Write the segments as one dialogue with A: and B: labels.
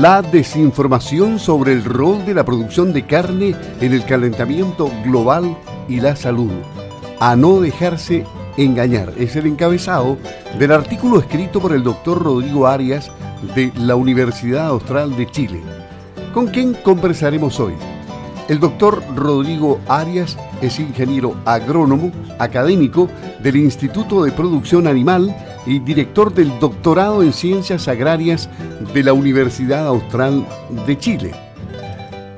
A: La desinformación sobre el rol de la producción de carne en el calentamiento global y la salud. A no dejarse engañar. Es el encabezado del artículo escrito por el doctor Rodrigo Arias de la Universidad Austral de Chile. ¿Con quién conversaremos hoy? El doctor Rodrigo Arias es ingeniero agrónomo, académico del Instituto de Producción Animal y director del doctorado en Ciencias Agrarias de la Universidad Austral de Chile.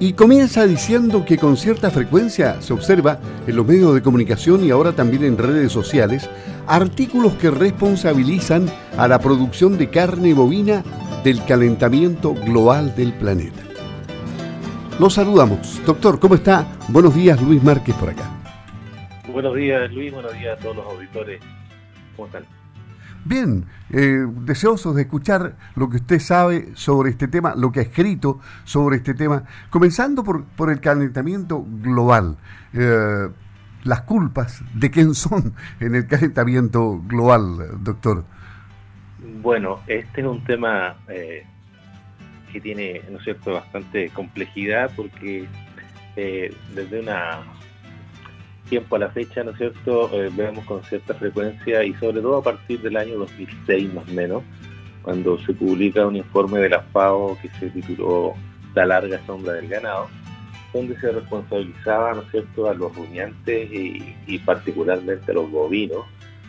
A: Y comienza diciendo que con cierta frecuencia se observa en los medios de comunicación y ahora también en redes sociales artículos que responsabilizan a la producción de carne bovina del calentamiento global del planeta. Los saludamos. Doctor, ¿cómo está? Buenos días, Luis Márquez por acá.
B: Buenos días, Luis. Buenos días a todos los auditores. ¿Cómo están?
A: Bien, eh, deseosos de escuchar lo que usted sabe sobre este tema, lo que ha escrito sobre este tema, comenzando por, por el calentamiento global. Eh, las culpas de quién son en el calentamiento global, doctor.
B: Bueno, este es un tema eh, que tiene, ¿no es cierto?, bastante complejidad porque desde una tiempo a la fecha, ¿no es cierto?, eh, vemos con cierta frecuencia y sobre todo a partir del año 2006 más o menos, cuando se publica un informe de la FAO que se tituló La larga sombra del ganado, donde se responsabilizaba, ¿no es cierto?, a los rumiantes y, particularmente a los bovinos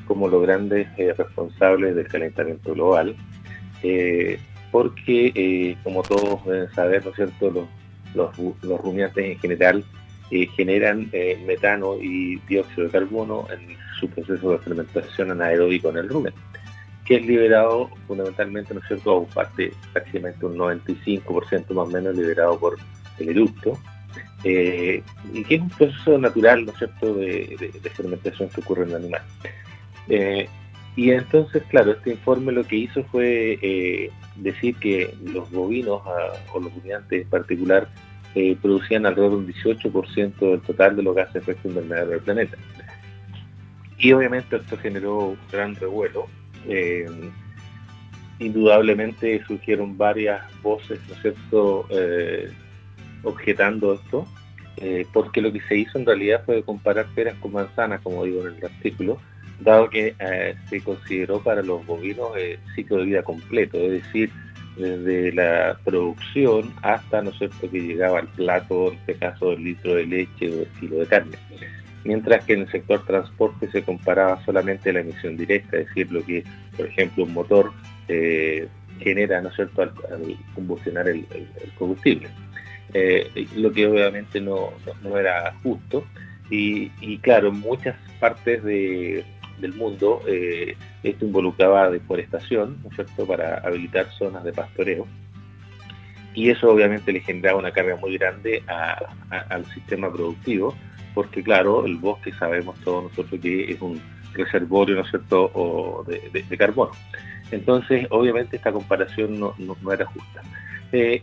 B: como los grandes eh, responsables del calentamiento global, eh, porque, como todos deben saber, ¿no es cierto?, los, los, los rumiantes en general eh, generan eh, metano y dióxido de carbono en su proceso de fermentación anaeróbico en el rumen, que es liberado fundamentalmente, ¿no es cierto?, parte prácticamente un 95% más o menos liberado por el eructo, eh, y que es un proceso natural, ¿no es cierto?, de, fermentación que ocurre en el animal. y entonces, claro, este informe lo que hizo fue decir que los bovinos, ah, o los rumiantes en particular, eh, producían alrededor de un 18% del total de los gases de efecto invernadero del planeta. Y obviamente esto generó un gran revuelo. Eh, indudablemente surgieron varias voces, ¿no es cierto?, eh, objetando esto, porque lo que se hizo en realidad fue comparar peras con manzanas, como digo en el artículo, dado que se consideró para los bovinos el ciclo de vida completo, es decir, desde la producción hasta, ¿no es cierto?, que llegaba al plato, en este caso, el litro de leche o el kilo de carne. Mientras que en el sector transporte se comparaba solamente la emisión directa, es decir, lo que, por ejemplo, un motor eh, genera, ¿no es cierto?, al, combustionar el, combustible. Eh, lo que obviamente no, no, era justo. Y, claro, muchas partes de, del mundo, eh, esto involucraba deforestación, ¿no es cierto?, para habilitar zonas de pastoreo. Y eso obviamente le generaba una carga muy grande al sistema productivo, porque claro, el bosque sabemos todos nosotros que es un reservorio, ¿no es cierto?, o de, carbono. Entonces, obviamente esta comparación no, era justa. Eh,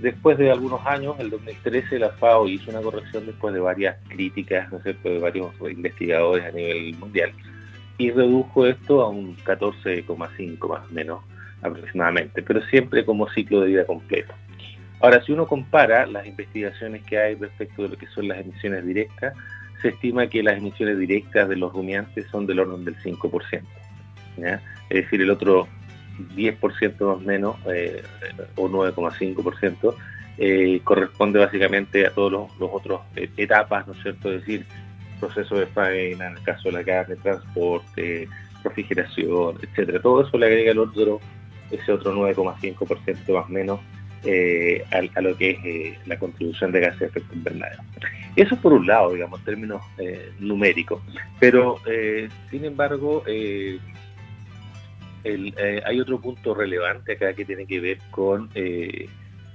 B: después de algunos años, el 2013, la FAO hizo una corrección después de varias críticas, ¿no cierto?, de varios investigadores a nivel mundial, y redujo esto a un 14,5 más o menos aproximadamente, pero siempre como ciclo de vida completo. Ahora, si uno compara las investigaciones que hay respecto de lo que son las emisiones directas, se estima que las emisiones directas de los rumiantes son del orden del 5%. Es decir, el otro 10% más o menos, eh, o 9,5%, eh, corresponde básicamente a todos los, los otros eh, etapas, ¿no es cierto? Decir, proceso de faena, en el caso de la carne, transporte, refrigeración, etcétera. Todo eso le agrega el otro, ese otro 9,5% más o menos eh, a, lo que es eh, la contribución de gases de efecto invernadero. Eso por un lado, digamos, en términos eh, numéricos. Pero, sin embargo, hay otro punto relevante acá que tiene que ver con,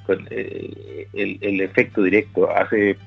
B: con el, el, efecto directo. Hace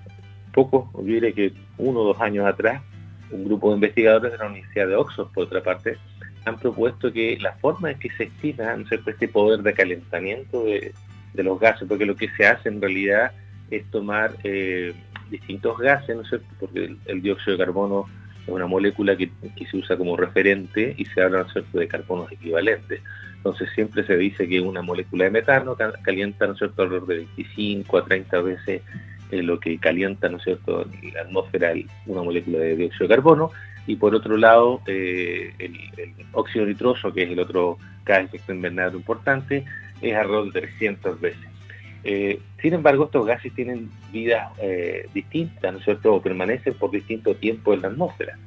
B: poco, yo que uno o dos años atrás, un grupo de investigadores de la Universidad de Oxford, por otra parte, han propuesto que la forma en que se estima este poder de calentamiento de, los gases, porque lo que se hace en realidad es tomar eh, distintos gases, ¿no es cierto? porque el, dióxido de carbono es una molécula que, se usa como referente y se habla ¿no de carbonos equivalentes. Entonces siempre se dice que una molécula de metano calienta ¿no cierto? alrededor de 25 a 30 veces lo que calienta ¿no cierto? la atmósfera una molécula de dióxido de carbono y por otro lado eh, el, óxido nitroso, que es el otro gas efecto invernadero importante, es alrededor de 300 veces. Eh, sin embargo, estos gases tienen vidas eh, distintas, ¿no es cierto?, o permanecen por distinto tiempo en la atmósfera,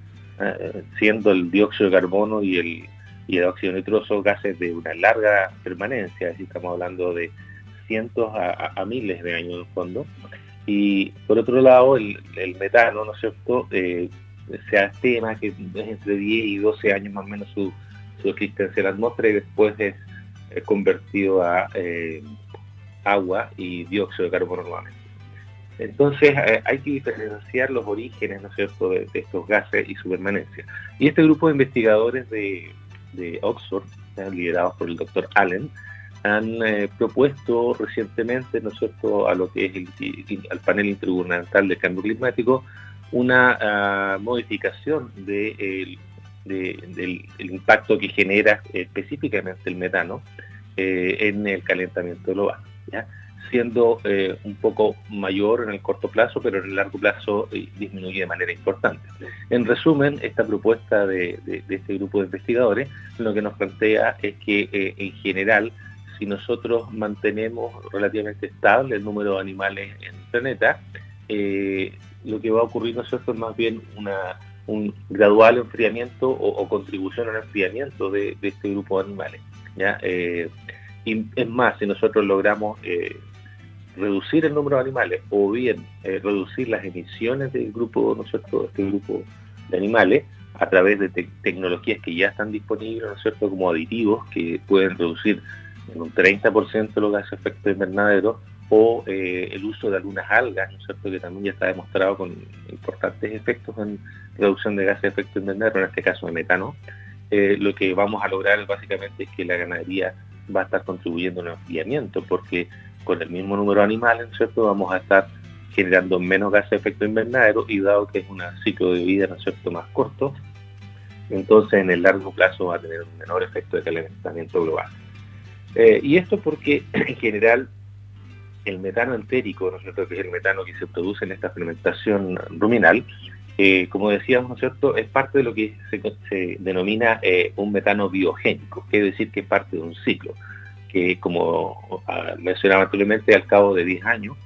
B: siendo el dióxido de carbono y el, y el óxido nitroso gases de una larga permanencia, es estamos hablando de cientos a, miles de años en fondo. Y por otro lado, el, metano, ¿no es cierto?, se estima que es entre 10 y 12 años más o menos su, su existencia en la atmósfera y después es, convertido a agua y dióxido de carbono nuevamente. Entonces eh, hay que diferenciar los orígenes, ¿no es cierto?, de, estos gases y su permanencia. Y este grupo de investigadores de, Oxford, eh, liderados por el doctor Allen, han eh, propuesto recientemente, ¿no es cierto?, a lo que es el, al panel intergubernamental del cambio climático, una ah, modificación de, del impacto que genera específicamente el metano en el calentamiento global siendo eh, un poco mayor en el corto plazo, pero en el largo plazo eh, disminuye de manera importante. En resumen, esta propuesta de, este grupo de investigadores lo que nos plantea es que eh, en general, si nosotros mantenemos relativamente estable el número de animales en el planeta, lo que va a ocurrir nosotros es más bien una, un gradual enfriamiento o, contribución al enfriamiento de, este grupo de animales. ¿ya? Y es más, si nosotros logramos eh, reducir el número de animales o bien eh, reducir las emisiones del grupo, ¿no cierto?, este grupo de animales a través de tecnologías que ya están disponibles, ¿no es cierto?, como aditivos que pueden reducir en un 30% los gases de efecto invernadero o eh, el uso de algunas algas, ¿no es cierto?, que también ya está demostrado con importantes efectos en reducción de gases de efecto invernadero, en este caso de metano. lo que vamos a lograr básicamente es que la ganadería va a estar contribuyendo en el enfriamiento, porque con el mismo número de animales, cierto?, vamos a estar generando menos gases de efecto invernadero y dado que es un ciclo de vida, ¿no es cierto?, más corto, entonces en el largo plazo va a tener un menor efecto de calentamiento global. Eh, y esto porque en general el metano entérico, ¿no es cierto?, que es el metano que se produce en esta fermentación ruminal, eh, como decíamos, ¿no es cierto?, es parte de lo que se, denomina eh, un metano biogénico, que es decir, que es parte de un ciclo, que como ah, mencionaba anteriormente, al cabo de 10 años,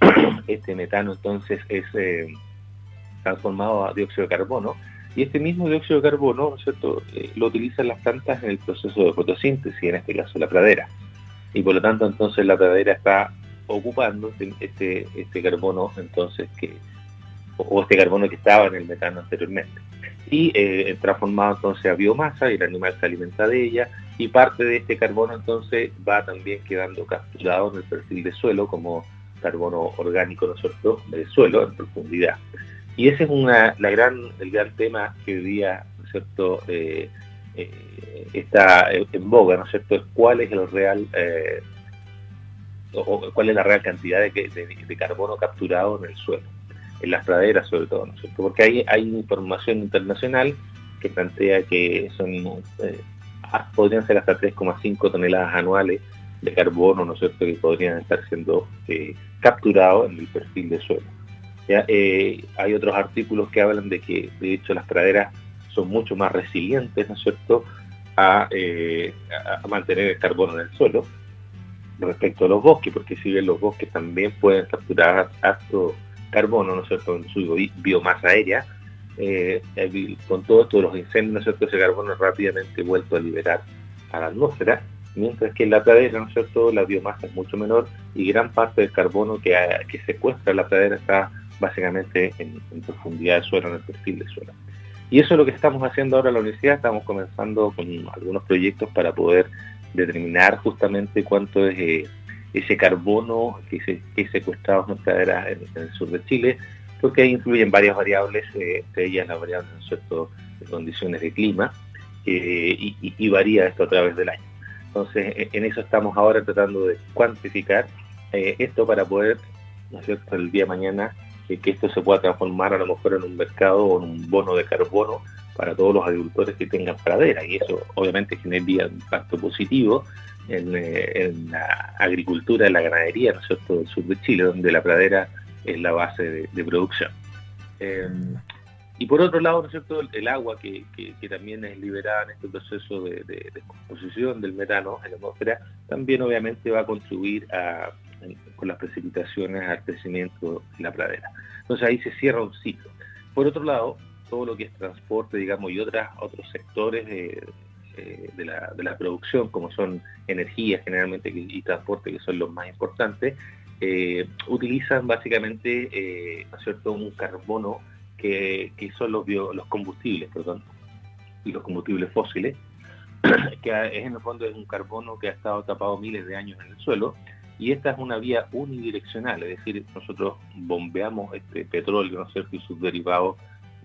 B: este metano entonces es eh, transformado a dióxido de carbono, y este mismo dióxido de carbono, ¿no cierto?, lo utilizan las plantas en el proceso de fotosíntesis, en este caso la pradera, y por lo tanto entonces la pradera está ocupando este, este, este carbono entonces que o este carbono que estaba en el metano anteriormente. Y eh, transformado entonces a biomasa y el animal se alimenta de ella y parte de este carbono entonces va también quedando capturado en el perfil de suelo como carbono orgánico, ¿no es cierto?, del suelo en profundidad. Y ese es una, la gran, el gran tema que hoy día, ¿no es cierto?, eh, eh, está en boga, ¿no es cierto?, cuál es el real, o, cuál es la real cantidad de carbono capturado en el suelo en las praderas sobre todo, ¿no es cierto? Porque hay, hay información internacional que plantea que son eh, podrían ser hasta 3,5 toneladas anuales de carbono, ¿no es cierto?, que podrían estar siendo eh, capturados en el perfil de suelo. Eh, hay otros artículos que hablan de que, de hecho, las praderas son mucho más resilientes, ¿no es cierto?, a, a, mantener el carbono en el suelo respecto a los bosques, porque si bien los bosques también pueden capturar alto carbono, ¿no es cierto?, en su biomasa aérea, eh, con todo esto de los incendios, ¿no es cierto?, ese carbono rápidamente vuelto a liberar a la atmósfera, mientras que en la pradera, ¿no es cierto?, la biomasa es mucho menor y gran parte del carbono que, que secuestra la pradera está básicamente en, profundidad de suelo, en el perfil de suelo. Y eso es lo que estamos haciendo ahora en la universidad, estamos comenzando con algunos proyectos para poder determinar justamente cuánto es... Eh, ese carbono que, se, que es secuestrado en pradera en, el sur de Chile, porque ahí influyen varias variables, eh, entre ellas las variables de condiciones de clima, eh, y, varía esto a través del año. Entonces, e, en eso estamos ahora tratando de cuantificar eh, esto para poder, ¿no es cierto?, el día de mañana que esto se pueda transformar a lo mejor en un mercado o en un bono de carbono para todos los agricultores que tengan pradera y eso obviamente generaría un impacto positivo en, eh, la agricultura, en la ganadería, ¿no es cierto?, del sur de Chile, donde la pradera es la base de, producción. Em, y por otro lado, ¿no es cierto?, el, agua que, también es liberada en este proceso de, de, descomposición del metano en la atmósfera, también obviamente va a contribuir a, con las precipitaciones al crecimiento de la pradera. Entonces ahí se cierra un ciclo. Por otro lado, todo lo que es transporte, digamos, y otras, otros sectores de, la, producción, como son energía generalmente y transporte, que son los más importantes, eh, utilizan básicamente, eh, ¿no es cierto?, un carbono que, son los, los combustibles, perdón, y los combustibles fósiles, que es en el fondo es un carbono que ha estado tapado miles de años en el suelo, y esta es una vía unidireccional, es decir, nosotros bombeamos este petróleo, ¿no es cierto?, y sus derivados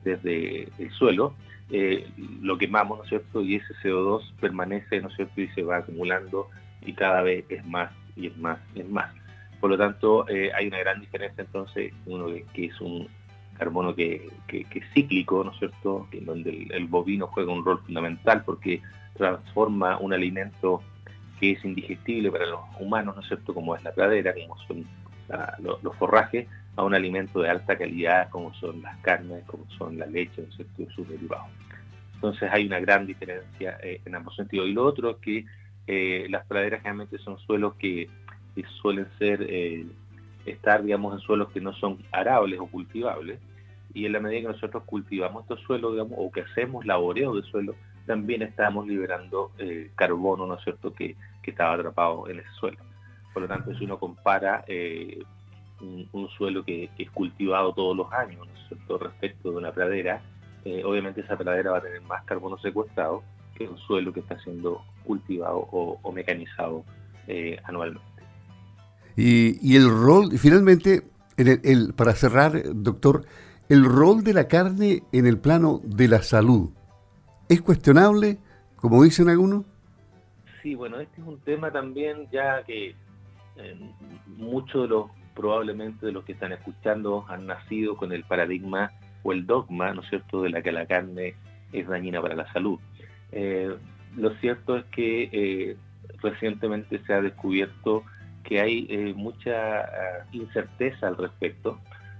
B: desde el suelo, eh, lo quemamos, ¿no es cierto?, y ese CO2 permanece, ¿no es cierto?, y se va acumulando y cada vez es más y es más y es más. Por lo tanto, eh, hay una gran diferencia entonces, uno que, es un carbono que, es cíclico, ¿no es cierto?, en donde el, bovino juega un rol fundamental porque transforma un alimento que es indigestible para los humanos, ¿no es cierto?, como es la pradera, como son los, forrajes, a un alimento de alta calidad, como son las carnes, como son la leche, ¿no es cierto?, y sus derivados. Entonces hay una gran diferencia eh, en ambos sentidos. Y lo otro es que eh, las praderas generalmente son suelos que, suelen ser, eh, estar, digamos, en suelos que no son arables o cultivables. Y en la medida que nosotros cultivamos estos suelos, digamos, o que hacemos laboreo de suelo, también estamos liberando eh, carbono, ¿no es cierto?, que, estaba atrapado en ese suelo. Por lo tanto, si uno compara eh, un, suelo que, es cultivado todos los años, ¿no es cierto?, respecto de una pradera, eh, obviamente esa pradera va a tener más carbono secuestrado que un suelo que está siendo cultivado o, mecanizado anualmente.
A: Y, el rol, finalmente, el, para cerrar, doctor, el rol de la carne en el plano de la salud. ¿Es cuestionable, como dicen algunos?
B: Sí, bueno, este es un tema también ya que eh, muchos de los, probablemente de los que están escuchando han nacido con el paradigma o el dogma, ¿no es cierto?, de la que la carne es dañina para la salud. Eh, lo cierto es que eh, recientemente se ha descubierto que hay mucha ah, incerteza al respecto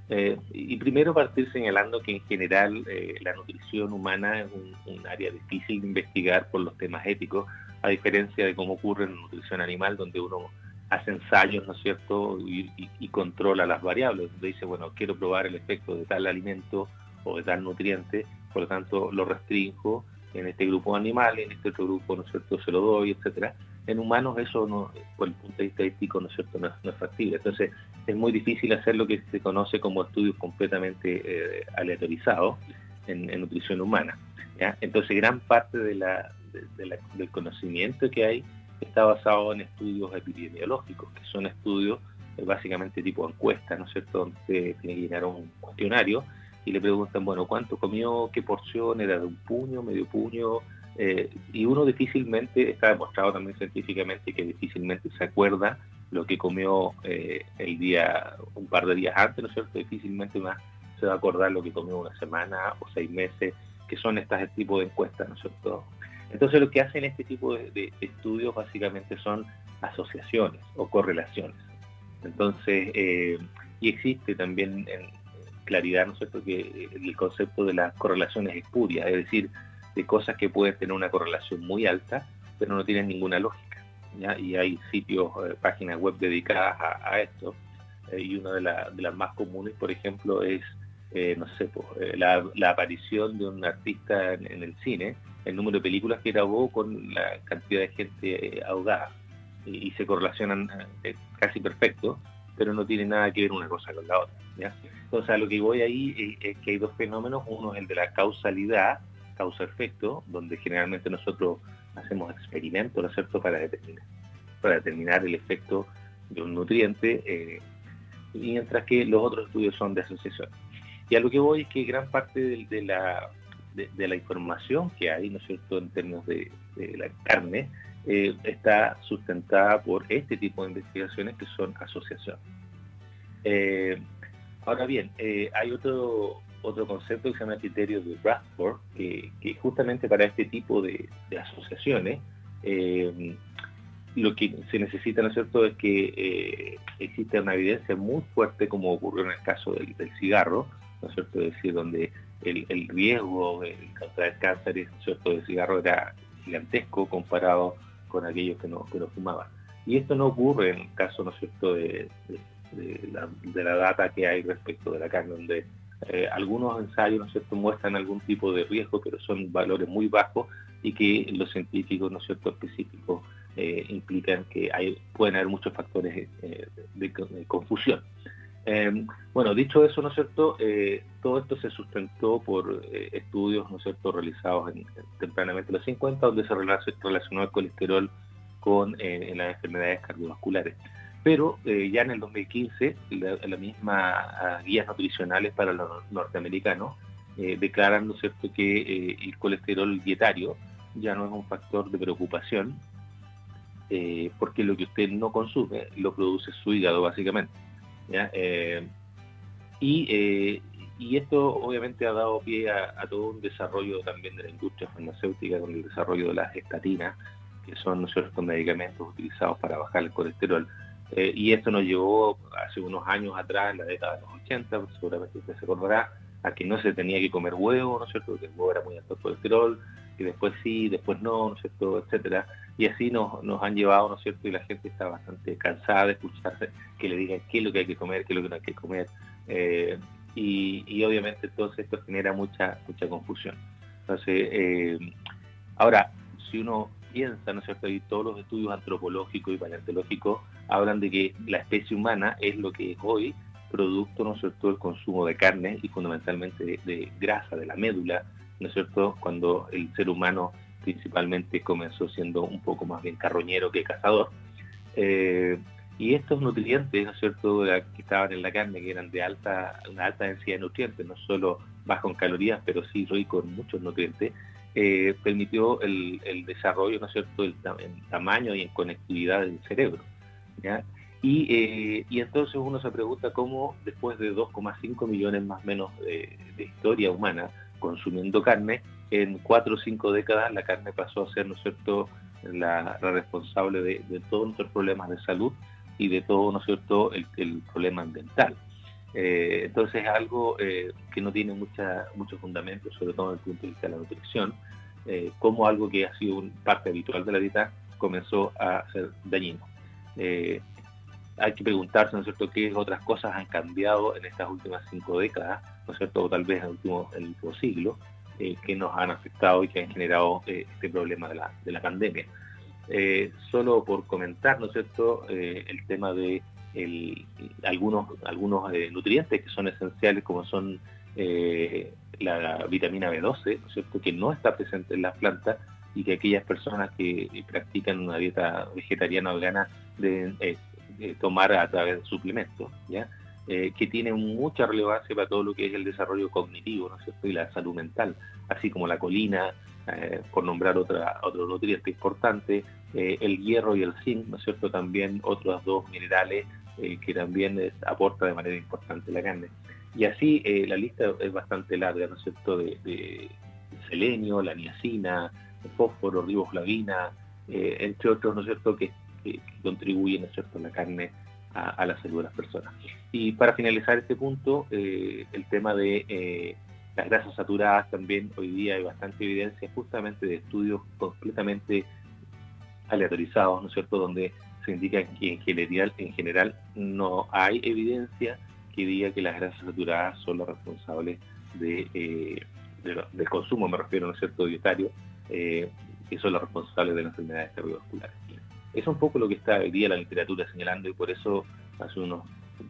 B: eh, y primero partir señalando que en general eh, la nutrición humana es un, área difícil de investigar por los temas éticos, a diferencia de cómo ocurre en la nutrición animal, donde uno hace ensayos, ¿no es cierto?, y, controla las variables, donde dice, bueno, quiero probar el efecto de tal alimento o de tal nutriente, por lo tanto lo restringo en este grupo animal, en este otro grupo, ¿no es cierto?, se lo doy, etcétera en humanos eso no, por el punto de vista ético no es cierto no, es factible entonces es muy difícil hacer lo que se conoce como estudios completamente eh, aleatorizados en, nutrición humana entonces gran parte del conocimiento que hay está basado en estudios epidemiológicos que son estudios eh, básicamente tipo encuesta no es cierto donde tiene que llenar un cuestionario y le preguntan bueno cuánto comió qué porción era de un puño medio puño eh, y uno difícilmente, está demostrado también científicamente que difícilmente se acuerda lo que comió eh, el día, un par de días antes, ¿no es cierto? Difícilmente más se va a acordar lo que comió una semana o seis meses, que son este tipo de encuestas, ¿no es cierto? Entonces lo que hacen este tipo de, estudios básicamente son asociaciones o correlaciones. Entonces, eh, y existe también en claridad, ¿no es cierto?, que el concepto de las correlaciones espurias, es decir, de cosas que pueden tener una correlación muy alta, pero no tienen ninguna lógica. Y hay sitios, eh, páginas web dedicadas a, esto. Eh, y una de, las más comunes, por ejemplo, es, eh, no sé, la, aparición de un artista en, el cine, el número de películas que grabó con la cantidad de gente ahogada. Y, se correlacionan casi perfecto, pero no tiene nada que ver una cosa con la otra. Entonces, a lo que voy ahí es que hay dos fenómenos. Uno es el de la causalidad, causa-efecto, donde generalmente nosotros hacemos experimentos, ¿no es cierto?, para determinar, para determinar el efecto de un nutriente, eh, mientras que los otros estudios son de asociación. Y a lo que voy es que gran parte de, la, de, la información que hay, ¿no es cierto?, en términos de, la carne, eh, está sustentada por este tipo de investigaciones que son asociación. Eh, Ahora bien, hay otro otro concepto que se llama criterio de Bradford, que, justamente para este tipo de, asociaciones eh, lo que se necesita, ¿no es cierto?, es que eh, existe una evidencia muy fuerte, como ocurrió en el caso del, cigarro, ¿no es cierto?, es decir, donde el, riesgo de contraer cáncer, ¿no cierto?, del cigarro era gigantesco comparado con aquellos que no, que no fumaban. Y esto no ocurre en el caso, ¿no es cierto?, de, la, data que hay respecto de la carne, donde eh, algunos ensayos, ¿no cierto?, muestran algún tipo de riesgo, pero son valores muy bajos y que los científicos, ¿no cierto?, específicos eh, implican que pueden haber muchos factores eh, de, confusión. bueno, dicho eso, ¿no es cierto?, todo esto se sustentó por estudios, ¿no cierto?, realizados en, tempranamente en los 50, donde se relacionó el colesterol con las enfermedades cardiovasculares. Pero eh, ya en el 2015, la, misma ah, guías nutricionales para los norteamericanos eh, declaran, ¿no cierto?, que eh, el colesterol dietario ya no es un factor de preocupación, porque lo que usted no consume lo produce su hígado, básicamente. Y, esto obviamente ha dado pie a, todo un desarrollo también de la industria farmacéutica con el desarrollo de las estatinas, que son ¿no medicamentos utilizados para bajar el colesterol. Eh, y esto nos llevó hace unos años atrás, en la década de los 80, seguramente usted se acordará, a que no se tenía que comer huevo, ¿no es cierto? Porque el huevo era muy alto colesterol, y después sí, después no, ¿no es cierto? Etcétera. Y así nos, nos han llevado, ¿no es cierto? Y la gente está bastante cansada de escucharse que le digan qué es lo que hay que comer, qué es lo que no hay que comer. Eh, y, y, obviamente entonces esto genera mucha, mucha confusión. Entonces, eh, ahora, si uno piensa, ¿no es cierto? Y todos los estudios antropológicos y paleontológicos hablan de que la especie humana es lo que es hoy, producto, ¿no es cierto?, del consumo de carne y fundamentalmente de, grasa, de la médula, ¿no es cierto?, cuando el ser humano principalmente comenzó siendo un poco más bien carroñero que cazador. Eh, y estos nutrientes, ¿no es cierto?, que estaban en la carne, que eran de alta, una alta densidad de nutrientes, no solo bajo en calorías, pero sí rico en muchos nutrientes, eh, permitió el, desarrollo, ¿no es cierto?, en tamaño y en conectividad del cerebro. Y, eh, y, entonces uno se pregunta cómo después de 2,5 millones más o menos de, historia humana consumiendo carne, en 4 o 5 décadas la carne pasó a ser, ¿no es cierto?, la, responsable de, todos nuestros problemas de salud y de todo, ¿no es cierto?, el, problema ambiental. Eh, entonces es algo que no tiene mucha, mucho fundamento, sobre todo desde el punto de vista de la nutrición, eh, como algo que ha sido parte habitual de la dieta comenzó a ser dañino. Eh, hay que preguntarse, ¿no cierto?, qué otras cosas han cambiado en estas últimas cinco décadas, ¿no es cierto?, o tal vez en el último, siglo, eh, que nos han afectado y que han generado este problema de la, de la pandemia. solo por comentar, ¿no es cierto?, el tema de algunos, algunos nutrientes que son esenciales, como son la vitamina B12, ¿no cierto?, que no está presente en las plantas y que aquellas personas que practican una dieta vegetariana o vegana deben eh, eh, tomar a través de suplementos, ¿ya? Eh, que tienen mucha relevancia para todo lo que es el desarrollo cognitivo, ¿no es cierto?, y la salud mental, así como la colina, por nombrar otra, otro nutriente importante, el hierro y el zinc, ¿no es cierto?, también otros dos minerales que también aporta de manera importante la carne. Y así eh, la lista es bastante larga, ¿no es cierto?, de, selenio, la niacina, fósforo, riboflavina, eh, entre otros, ¿no es cierto?, que, contribuyen, ¿no cierto?, la carne a, la salud de las personas. Y para finalizar este punto, eh, el tema de las grasas saturadas también hoy día hay bastante evidencia justamente de estudios completamente aleatorizados, ¿no es cierto?, donde se indica que en general, en general no hay evidencia que diga que las grasas saturadas son las responsables de, eh, del consumo, me refiero, ¿no es cierto?, dietario, eh, que son las responsables de las enfermedades cardiovasculares. Es un poco lo que está hoy día la literatura señalando y por eso hace unos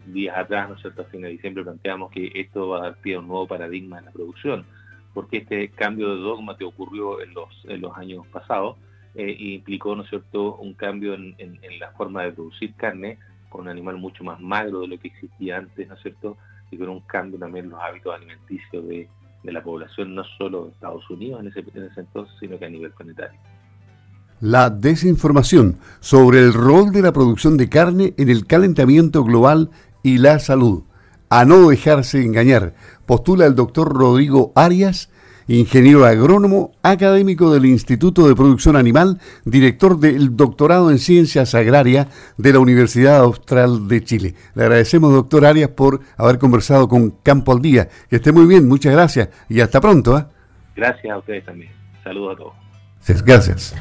B: días atrás, ¿no es cierto?, a fin de diciembre planteamos que esto va a dar pie a un nuevo paradigma en la producción, porque este cambio de dogma que ocurrió en los, en los años pasados eh, implicó, ¿no es cierto?, un cambio en, en la forma de producir carne un animal mucho más magro de lo que existía antes, ¿no es cierto? Y con un cambio también en los hábitos alimenticios de, la población, no solo de Estados Unidos en ese, en ese entonces, sino que a nivel planetario.
A: La desinformación sobre el rol de la producción de carne en el calentamiento global y la salud. a no dejarse engañar. Postula el doctor Rodrigo Arias, ingeniero agrónomo, académico del Instituto de Producción Animal, director del doctorado en Ciencias Agrarias de la Universidad Austral de Chile. Le agradecemos, doctor Arias, por haber conversado con Campo al Día. Que esté muy bien, muchas gracias y hasta pronto. ¿eh?
B: Gracias a ustedes también. Saludos a todos.
A: Gracias.